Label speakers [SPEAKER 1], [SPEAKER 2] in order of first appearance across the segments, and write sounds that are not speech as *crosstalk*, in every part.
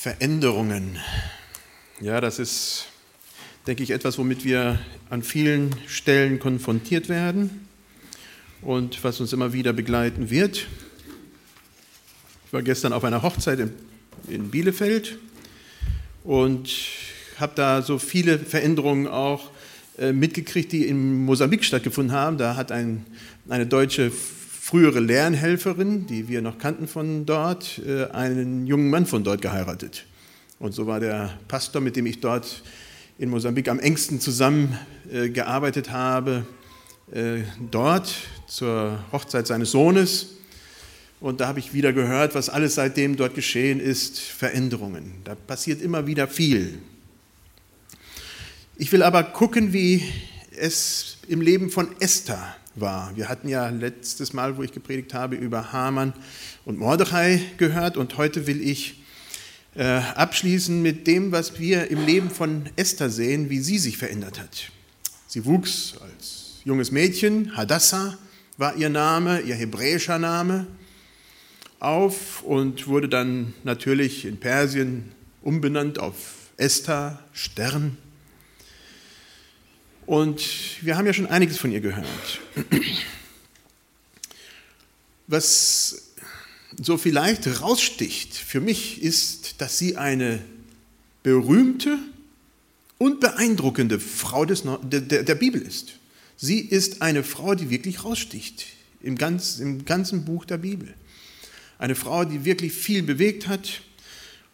[SPEAKER 1] Veränderungen. Ja, das ist, denke ich, etwas, womit wir an vielen Stellen konfrontiert werden und was uns immer wieder begleiten wird. Ich war gestern auf einer Hochzeit in, Bielefeld und habe da so viele Veränderungen auch äh, mitgekriegt, die in Mosambik stattgefunden haben. Da hat ein, eine deutsche frühere Lernhelferin, die wir noch kannten von dort, äh, einen jungen Mann von dort geheiratet. Und so war der Pastor, mit dem ich dort in Mosambik am engsten zusammengearbeitet habe, äh, dort zur Hochzeit seines Sohnes. Und da habe ich wieder gehört, was alles seitdem dort geschehen ist, Veränderungen. Da passiert immer wieder viel. Ich will aber gucken, wie es im Leben von Esther war. Wir hatten ja letztes Mal, wo ich gepredigt habe, über Haman und Mordechai gehört und heute will ich äh, abschließen mit dem, was wir im Leben von Esther sehen, wie sie sich verändert hat. Sie wuchs als junges Mädchen, Hadassah war ihr Name, ihr hebräischer Name, auf und wurde dann natürlich in Persien umbenannt auf Esther, Stern. Und wir haben ja schon einiges von ihr gehört. Was so vielleicht raussticht für mich ist, dass sie eine berühmte und beeindruckende Frau des, der, der Bibel ist. Sie ist eine Frau, die wirklich raussticht im, ganz, im ganzen Buch der Bibel. Eine Frau, die wirklich viel bewegt hat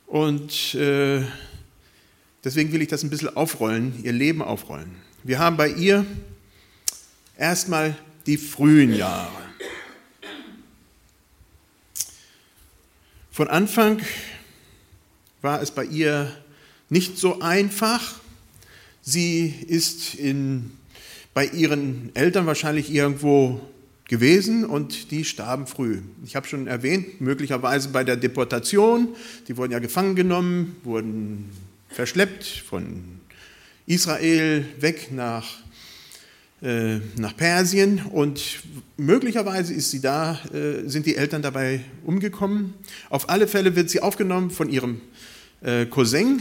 [SPEAKER 1] und äh, deswegen will ich das ein bisschen aufrollen, ihr Leben aufrollen. Wir haben bei ihr erstmal die frühen Jahre. Von Anfang war es bei ihr nicht so einfach. Sie ist in, bei ihren Eltern wahrscheinlich irgendwo gewesen und die starben früh. Ich habe schon erwähnt, möglicherweise bei der Deportation. Die wurden ja gefangen genommen, wurden verschleppt von Israel weg nach, äh, nach Persien und möglicherweise ist sie da, äh, sind die Eltern dabei umgekommen. Auf alle Fälle wird sie aufgenommen von ihrem äh, Cousin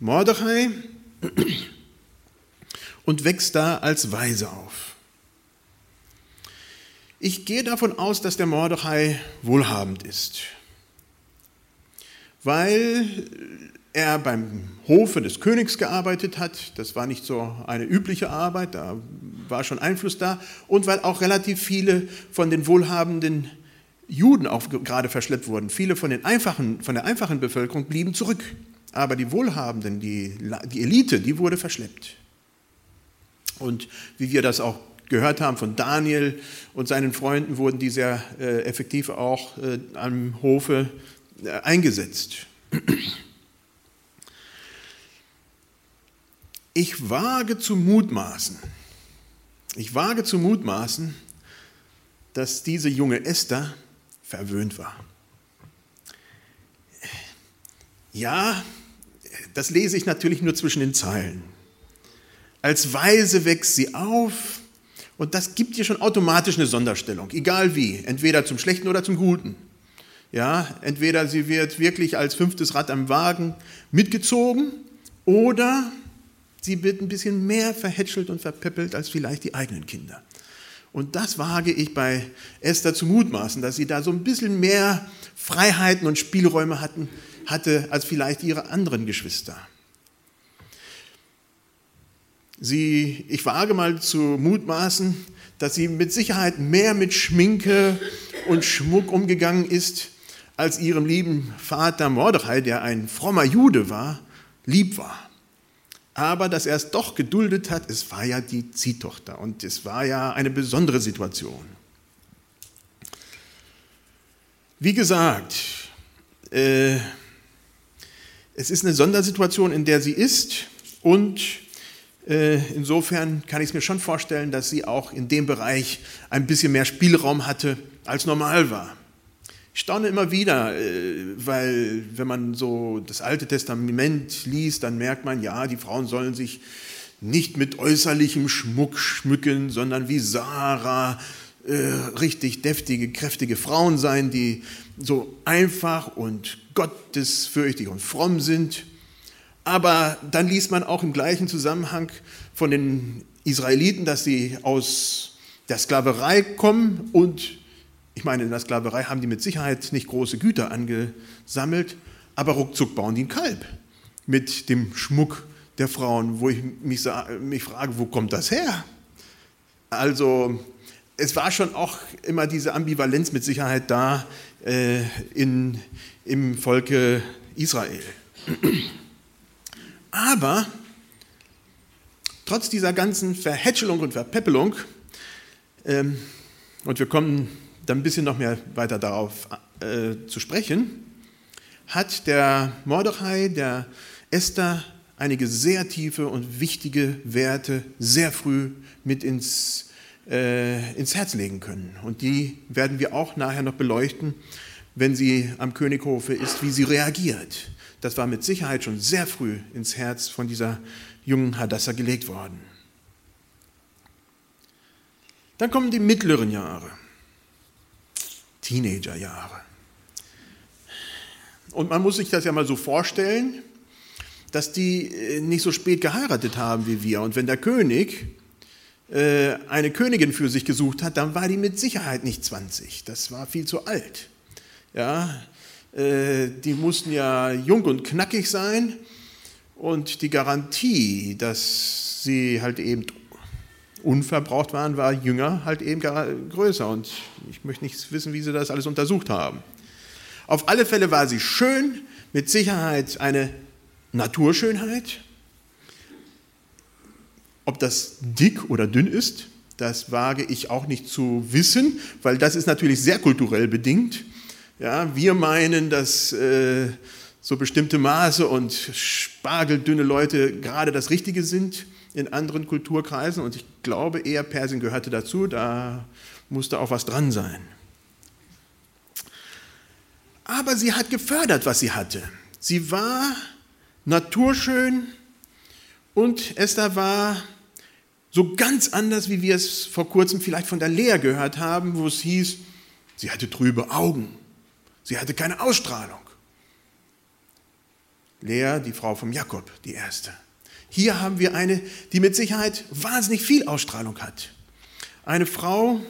[SPEAKER 1] Mordechai *clears throat* und wächst da als Weise auf. Ich gehe davon aus, dass der Mordechai wohlhabend ist, weil er beim Hofe des Königs gearbeitet hat. Das war nicht so eine übliche Arbeit, da war schon Einfluss da. Und weil auch relativ viele von den wohlhabenden Juden auch gerade verschleppt wurden. Viele von, den einfachen, von der einfachen Bevölkerung blieben zurück. Aber die Wohlhabenden, die, die Elite, die wurde verschleppt. Und wie wir das auch gehört haben von Daniel und seinen Freunden, wurden die sehr äh, effektiv auch äh, am Hofe eingesetzt. Ich wage zu mutmaßen, ich wage zu mutmaßen, dass diese junge Esther verwöhnt war. Ja, das lese ich natürlich nur zwischen den Zeilen. Als Weise wächst sie auf und das gibt ihr schon automatisch eine Sonderstellung, egal wie, entweder zum Schlechten oder zum Guten. Ja, entweder sie wird wirklich als fünftes Rad am Wagen mitgezogen oder Sie wird ein bisschen mehr verhätschelt und verpeppelt als vielleicht die eigenen Kinder. Und das wage ich bei Esther zu mutmaßen, dass sie da so ein bisschen mehr Freiheiten und Spielräume hatten, hatte als vielleicht ihre anderen Geschwister. Sie, ich wage mal zu mutmaßen, dass sie mit Sicherheit mehr mit Schminke und Schmuck umgegangen ist, als ihrem lieben Vater Mordechai, der ein frommer Jude war, lieb war. Aber dass er es doch geduldet hat, es war ja die Ziehtochter und es war ja eine besondere Situation. Wie gesagt, äh, es ist eine Sondersituation, in der sie ist und äh, insofern kann ich es mir schon vorstellen, dass sie auch in dem Bereich ein bisschen mehr Spielraum hatte, als normal war. Ich staune immer wieder, äh, weil wenn man so das Alte Testament liest, dann merkt man, ja, die Frauen sollen sich nicht mit äußerlichem Schmuck schmücken, sondern wie Sarah äh, richtig deftige, kräftige Frauen sein, die so einfach und gottesfürchtig und fromm sind. Aber dann liest man auch im gleichen Zusammenhang von den Israeliten, dass sie aus der Sklaverei kommen und ich meine, in der Sklaverei haben die mit Sicherheit nicht große Güter angesammelt, aber ruckzuck bauen die ein Kalb mit dem Schmuck der Frauen, wo ich mich, mich frage, wo kommt das her? Also es war schon auch immer diese Ambivalenz mit Sicherheit da äh, in, im Volke Israel. Aber trotz dieser ganzen Verhätschelung und Verpäppelung, ähm, und wir kommen dann ein bisschen noch mehr weiter darauf äh, zu sprechen, hat der Mordechai, der Esther, einige sehr tiefe und wichtige Werte sehr früh mit ins, äh, ins Herz legen können. Und die werden wir auch nachher noch beleuchten, wenn sie am Könighofe ist, wie sie reagiert. Das war mit Sicherheit schon sehr früh ins Herz von dieser jungen Hadassah gelegt worden. Dann kommen die mittleren Jahre. Teenagerjahre. Und man muss sich das ja mal so vorstellen, dass die äh, nicht so spät geheiratet haben wie wir. Und wenn der König äh, eine Königin für sich gesucht hat, dann war die mit Sicherheit nicht 20. Das war viel zu alt. Ja, äh, die mussten ja jung und knackig sein. Und die Garantie, dass sie halt eben unverbraucht waren, war jünger halt eben größer. Und ich möchte nicht wissen, wie sie das alles untersucht haben. Auf alle Fälle war sie schön, mit Sicherheit eine Naturschönheit. Ob das dick oder dünn ist, das wage ich auch nicht zu wissen, weil das ist natürlich sehr kulturell bedingt. Ja, wir meinen, dass äh, so bestimmte Maße und spargeldünne Leute gerade das Richtige sind in anderen Kulturkreisen und ich glaube eher Persien gehörte dazu, da musste auch was dran sein. Aber sie hat gefördert, was sie hatte. Sie war naturschön und Esther war so ganz anders, wie wir es vor kurzem vielleicht von der Lea gehört haben, wo es hieß, sie hatte trübe Augen, sie hatte keine Ausstrahlung. Lea, die Frau von Jakob, die erste. Hier haben wir eine, die mit Sicherheit wahnsinnig viel Ausstrahlung hat. Eine Frau,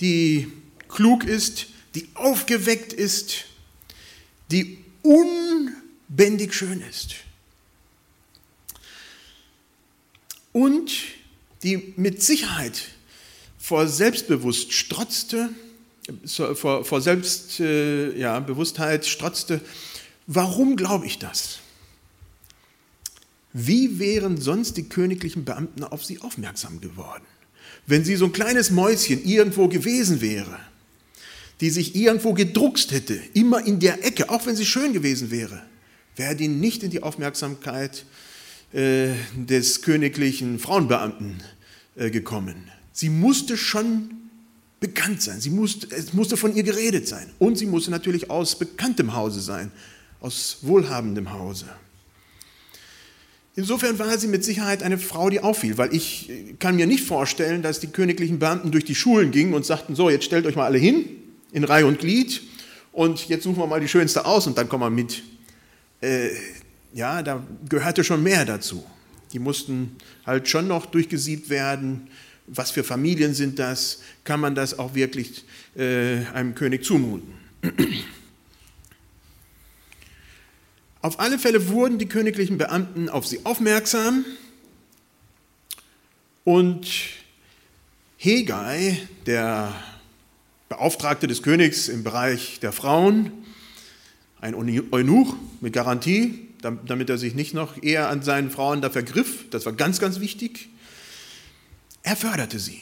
[SPEAKER 1] die klug ist, die aufgeweckt ist, die unbändig schön ist. Und die mit Sicherheit vor Selbstbewusst strotzte, vor, vor Selbstbewusstheit ja, strotzte, warum glaube ich das? Wie wären sonst die königlichen Beamten auf sie aufmerksam geworden, wenn sie so ein kleines Mäuschen irgendwo gewesen wäre, die sich irgendwo gedruckst hätte, immer in der Ecke, auch wenn sie schön gewesen wäre, wäre die nicht in die Aufmerksamkeit äh, des königlichen Frauenbeamten äh, gekommen. Sie musste schon bekannt sein, sie musste, es musste von ihr geredet sein und sie musste natürlich aus bekanntem Hause sein, aus wohlhabendem Hause. Insofern war sie mit Sicherheit eine Frau, die auffiel, weil ich kann mir nicht vorstellen, dass die königlichen Beamten durch die Schulen gingen und sagten, so, jetzt stellt euch mal alle hin, in Reihe und Glied, und jetzt suchen wir mal die Schönste aus und dann kommen wir mit. Äh, ja, da gehörte schon mehr dazu. Die mussten halt schon noch durchgesiebt werden. Was für Familien sind das? Kann man das auch wirklich äh, einem König zumuten? *clears throat* Auf alle Fälle wurden die königlichen Beamten auf sie aufmerksam und Hegai, der Beauftragte des Königs im Bereich der Frauen, ein Eunuch mit Garantie, damit er sich nicht noch eher an seinen Frauen da vergriff, das war ganz, ganz wichtig, er förderte sie.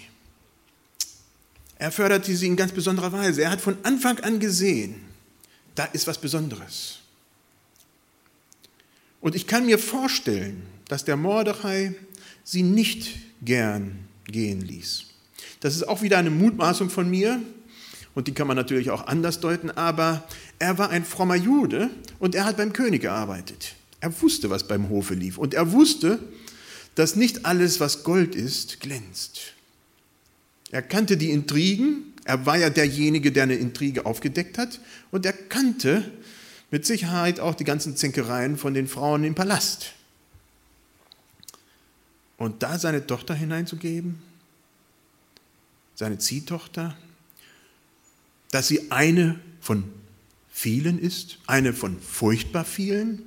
[SPEAKER 1] Er förderte sie in ganz besonderer Weise. Er hat von Anfang an gesehen, da ist was Besonderes. Und ich kann mir vorstellen, dass der Mordechai sie nicht gern gehen ließ. Das ist auch wieder eine Mutmaßung von mir und die kann man natürlich auch anders deuten, aber er war ein frommer Jude und er hat beim König gearbeitet. Er wusste, was beim Hofe lief und er wusste, dass nicht alles, was Gold ist, glänzt. Er kannte die Intrigen, Er war ja derjenige, der eine Intrige aufgedeckt hat und er kannte mit Sicherheit auch die ganzen Zänkereien von den Frauen im Palast. Und da seine Tochter hineinzugeben, seine Ziehtochter, dass sie eine von vielen ist, eine von furchtbar vielen,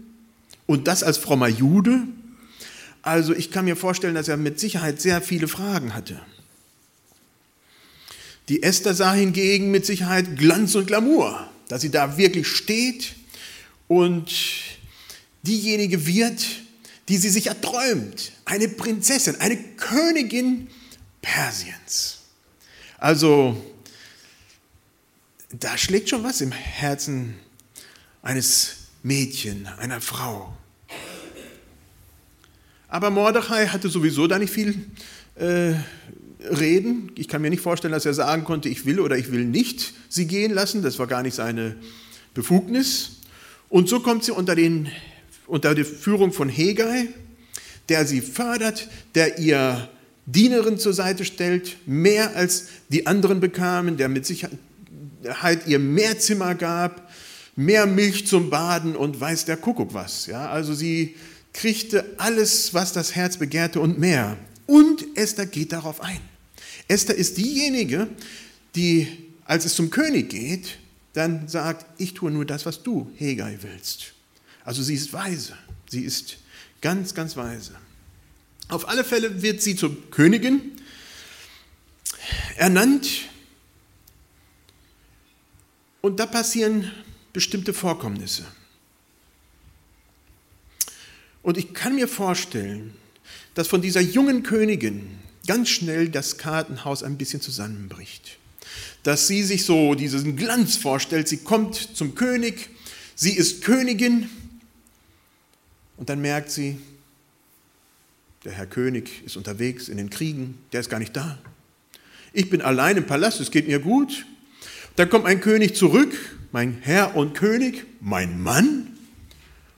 [SPEAKER 1] und das als frommer Jude. Also ich kann mir vorstellen, dass er mit Sicherheit sehr viele Fragen hatte. Die Esther sah hingegen mit Sicherheit Glanz und Glamour, dass sie da wirklich steht und diejenige wird, die sie sich erträumt, eine Prinzessin, eine Königin Persiens. Also da schlägt schon was im Herzen eines Mädchen, einer Frau. Aber Mordechai hatte sowieso da nicht viel äh, reden. Ich kann mir nicht vorstellen, dass er sagen konnte, ich will oder ich will nicht sie gehen lassen. Das war gar nicht seine Befugnis. Und so kommt sie unter, den, unter die Führung von Hegai, der sie fördert, der ihr Dienerin zur Seite stellt, mehr als die anderen bekamen, der mit Sicherheit ihr mehr Zimmer gab, mehr Milch zum Baden und weiß der Kuckuck was. Ja, also sie kriegte alles, was das Herz begehrte und mehr. Und Esther geht darauf ein. Esther ist diejenige, die, als es zum König geht, dann sagt, ich tue nur das, was du, Hegai, willst. Also sie ist weise. Sie ist ganz, ganz weise. Auf alle Fälle wird sie zur Königin ernannt. Und da passieren bestimmte Vorkommnisse. Und ich kann mir vorstellen, dass von dieser jungen Königin ganz schnell das Kartenhaus ein bisschen zusammenbricht. Dass sie sich so diesen Glanz vorstellt, sie kommt zum König, sie ist Königin und dann merkt sie, der Herr König ist unterwegs in den Kriegen, der ist gar nicht da. Ich bin allein im Palast, es geht mir gut. Dann kommt ein König zurück, mein Herr und König, mein Mann,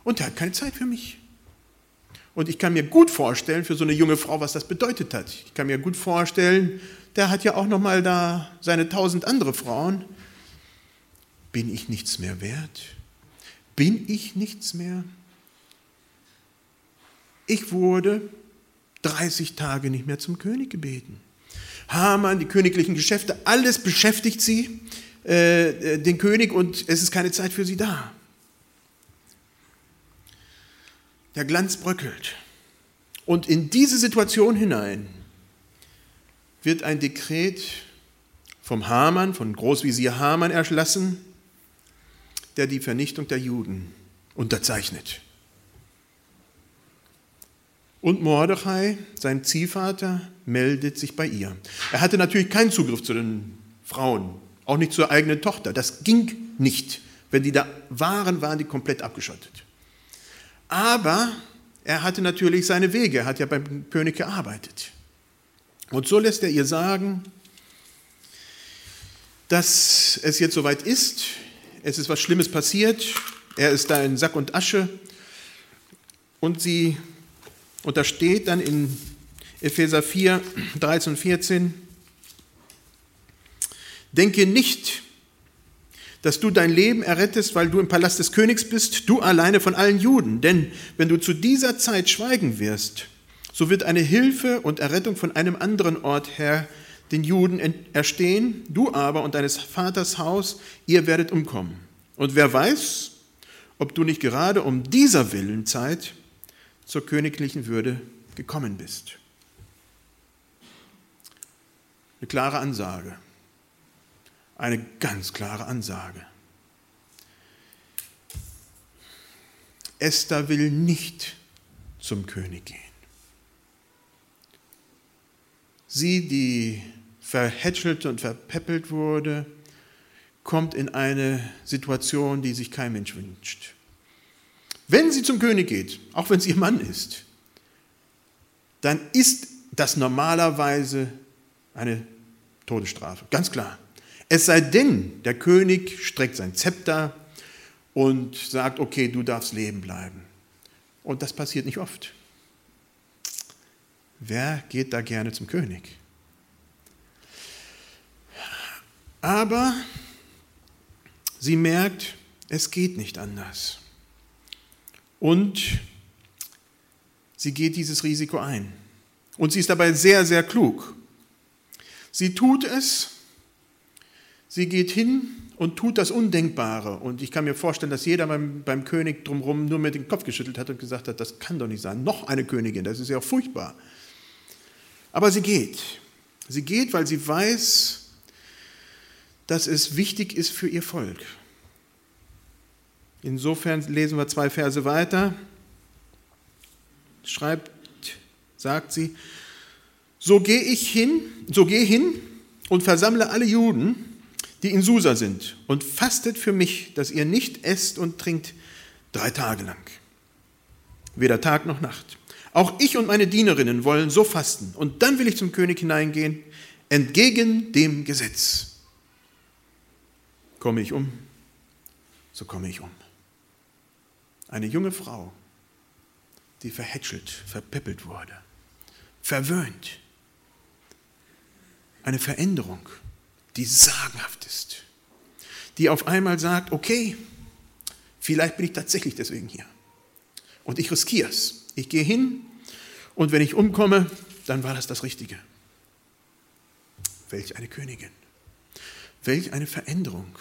[SPEAKER 1] und er hat keine Zeit für mich. Und ich kann mir gut vorstellen, für so eine junge Frau, was das bedeutet hat. Ich kann mir gut vorstellen, der hat ja auch noch mal da seine tausend andere Frauen. Bin ich nichts mehr wert? Bin ich nichts mehr? Ich wurde 30 Tage nicht mehr zum König gebeten. Hamann, die königlichen Geschäfte, alles beschäftigt sie, äh, den König, und es ist keine Zeit für sie da. Der Glanz bröckelt. Und in diese Situation hinein wird ein Dekret vom Hamann, von Großvisier Hamann erlassen, der die Vernichtung der Juden unterzeichnet. Und Mordechai, sein Ziehvater, meldet sich bei ihr. Er hatte natürlich keinen Zugriff zu den Frauen, auch nicht zur eigenen Tochter. Das ging nicht. Wenn die da waren, waren die komplett abgeschottet. Aber er hatte natürlich seine Wege, er hat ja beim König gearbeitet. Und so lässt er ihr sagen, dass es jetzt soweit ist, es ist was Schlimmes passiert, er ist da in Sack und Asche. Und sie, und da steht dann in Epheser 4, 13 und 14, denke nicht, dass du dein Leben errettest, weil du im Palast des Königs bist, du alleine von allen Juden. Denn wenn du zu dieser Zeit schweigen wirst, so wird eine Hilfe und Errettung von einem anderen Ort her den Juden erstehen, du aber und deines Vaters Haus, ihr werdet umkommen. Und wer weiß, ob du nicht gerade um dieser Willen Zeit zur königlichen Würde gekommen bist. Eine klare Ansage eine ganz klare Ansage. Esther will nicht zum König gehen. Sie, die verhätschelt und verpeppelt wurde, kommt in eine Situation, die sich kein Mensch wünscht. Wenn sie zum König geht, auch wenn es ihr Mann ist, dann ist das normalerweise eine Todesstrafe. Ganz klar. Es sei denn, der König streckt sein Zepter und sagt, okay, du darfst leben bleiben. Und das passiert nicht oft. Wer geht da gerne zum König? Aber sie merkt, es geht nicht anders. Und sie geht dieses Risiko ein. Und sie ist dabei sehr, sehr klug. Sie tut es, sie geht hin und tut das Undenkbare. Und ich kann mir vorstellen, dass jeder beim, beim König drumherum nur mit dem Kopf geschüttelt hat und gesagt hat, das kann doch nicht sein. Noch eine Königin, das ist ja furchtbar. Aber sie geht. Sie geht, weil sie weiß, dass es wichtig ist für ihr Volk. Insofern lesen wir zwei Verse weiter. Schreibt, sagt sie, so gehe ich hin, so geh hin und versammle alle Juden, die in Susa sind, und fastet für mich, dass ihr nicht esst und trinkt drei Tage lang. Weder Tag noch Nacht. Auch ich und meine Dienerinnen wollen so fasten. Und dann will ich zum König hineingehen, entgegen dem Gesetz. Komme ich um, so komme ich um. Eine junge Frau, die verhätschelt, verpeppelt wurde, verwöhnt. Eine Veränderung, die sagenhaft ist, die auf einmal sagt, okay, vielleicht bin ich tatsächlich deswegen hier. Und ich riskiere es. Ich gehe hin und wenn ich umkomme, dann war das das Richtige. Welch eine Königin. Welch eine Veränderung.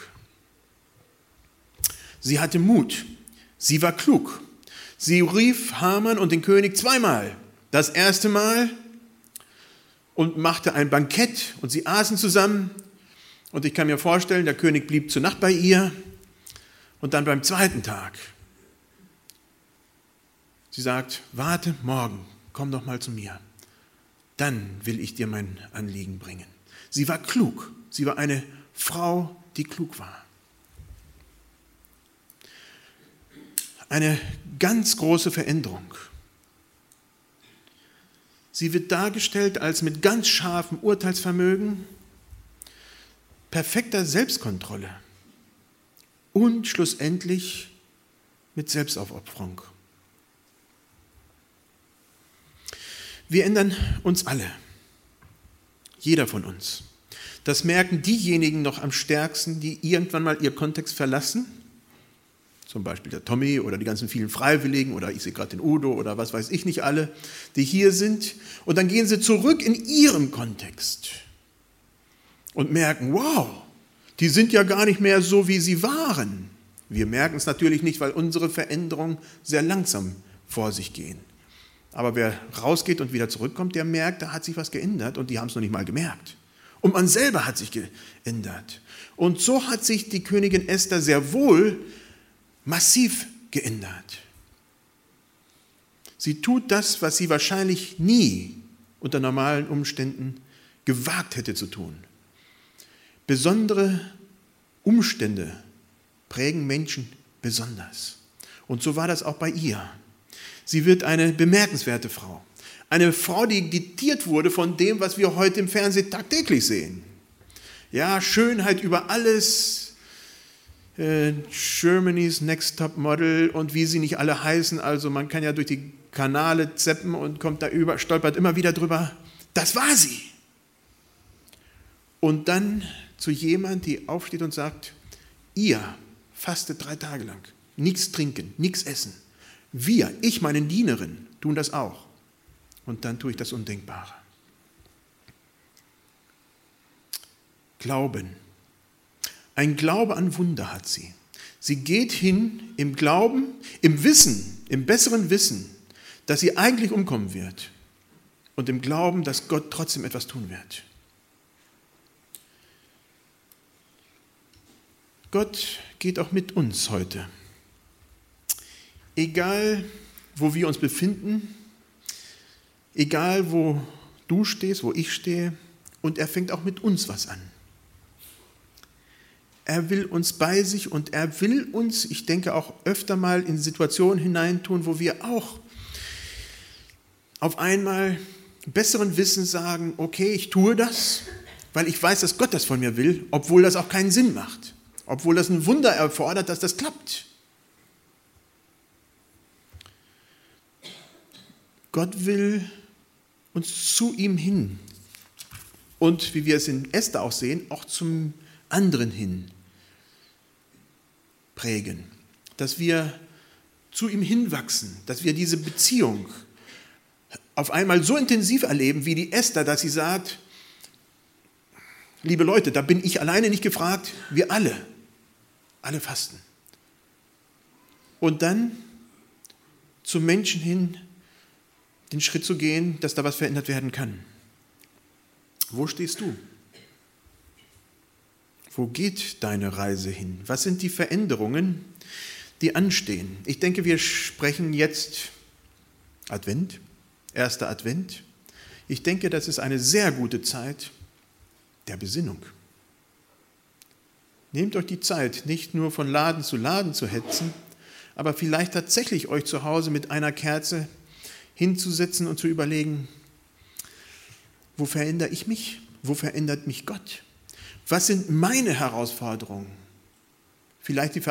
[SPEAKER 1] Sie hatte Mut. Sie war klug. Sie rief Haman und den König zweimal. Das erste Mal und machte ein Bankett und sie aßen zusammen. Und ich kann mir vorstellen, der König blieb zur Nacht bei ihr. Und dann beim zweiten Tag. Sie sagt, warte morgen, komm doch mal zu mir. Dann will ich dir mein Anliegen bringen. Sie war klug. Sie war eine Frau, die klug war. Eine ganz große Veränderung. Sie wird dargestellt als mit ganz scharfem Urteilsvermögen, perfekter Selbstkontrolle und schlussendlich mit Selbstaufopferung. Wir ändern uns alle, jeder von uns. Das merken diejenigen noch am stärksten, die irgendwann mal ihr Kontext verlassen. Zum Beispiel der Tommy oder die ganzen vielen Freiwilligen oder ich sehe gerade den Udo oder was weiß ich nicht alle, die hier sind. Und dann gehen sie zurück in ihrem Kontext und merken, wow, die sind ja gar nicht mehr so, wie sie waren. Wir merken es natürlich nicht, weil unsere Veränderungen sehr langsam vor sich gehen. Aber wer rausgeht und wieder zurückkommt, der merkt, da hat sich was geändert und die haben es noch nicht mal gemerkt. Und man selber hat sich geändert. Und so hat sich die Königin Esther sehr wohl massiv geändert. Sie tut das, was sie wahrscheinlich nie unter normalen Umständen gewagt hätte zu tun. Besondere Umstände prägen Menschen besonders. Und so war das auch bei ihr. Sie wird eine bemerkenswerte Frau. Eine Frau, die diktiert wurde von dem, was wir heute im Fernsehen tagtäglich sehen. Ja, Schönheit über alles, äh, Germany's Next Top Model und wie sie nicht alle heißen. Also man kann ja durch die Kanale zeppen und kommt da über, stolpert immer wieder drüber. Das war sie. Und dann zu jemand, die aufsteht und sagt, ihr fastet drei Tage lang, nichts trinken, nichts essen. Wir, ich, meine Dienerin, tun das auch und dann tue ich das Undenkbare. Glauben. Ein Glaube an Wunder hat sie. Sie geht hin im Glauben, im Wissen, im besseren Wissen, dass sie eigentlich umkommen wird und im Glauben, dass Gott trotzdem etwas tun wird. Gott geht auch mit uns heute. Egal, wo wir uns befinden, Egal, wo du stehst, wo ich stehe, und er fängt auch mit uns was an. Er will uns bei sich und er will uns, ich denke auch öfter mal in Situationen hineintun, wo wir auch auf einmal besseren Wissen sagen, okay, ich tue das, weil ich weiß, dass Gott das von mir will, obwohl das auch keinen Sinn macht, obwohl das ein Wunder erfordert, dass das klappt. Gott will uns zu ihm hin und wie wir es in Esther auch sehen, auch zum anderen hin prägen, dass wir zu ihm hinwachsen, dass wir diese Beziehung auf einmal so intensiv erleben wie die Esther, dass sie sagt, liebe Leute, da bin ich alleine nicht gefragt, wir alle, alle fasten. Und dann zum Menschen hin den Schritt zu gehen, dass da was verändert werden kann. Wo stehst du? Wo geht deine Reise hin? Was sind die Veränderungen, die anstehen? Ich denke, wir sprechen jetzt Advent, erster Advent. Ich denke, das ist eine sehr gute Zeit der Besinnung. Nehmt euch die Zeit, nicht nur von Laden zu Laden zu hetzen, aber vielleicht tatsächlich euch zu Hause mit einer Kerze hinzusetzen und zu überlegen, wo verändere ich mich? Wo verändert mich Gott? Was sind meine Herausforderungen? Vielleicht die äh,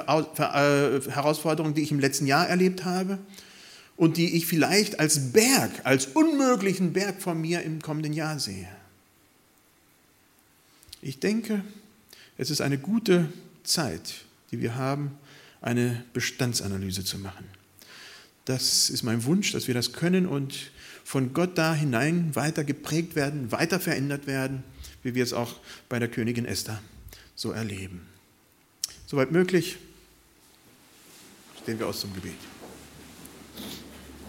[SPEAKER 1] Herausforderungen, die ich im letzten Jahr erlebt habe und die ich vielleicht als Berg, als unmöglichen Berg vor mir im kommenden Jahr sehe. Ich denke, es ist eine gute Zeit, die wir haben, eine Bestandsanalyse zu machen. Das ist mein Wunsch, dass wir das können und von Gott da hinein weiter geprägt werden, weiter verändert werden, wie wir es auch bei der Königin Esther so erleben. Soweit möglich, stehen wir aus zum Gebet.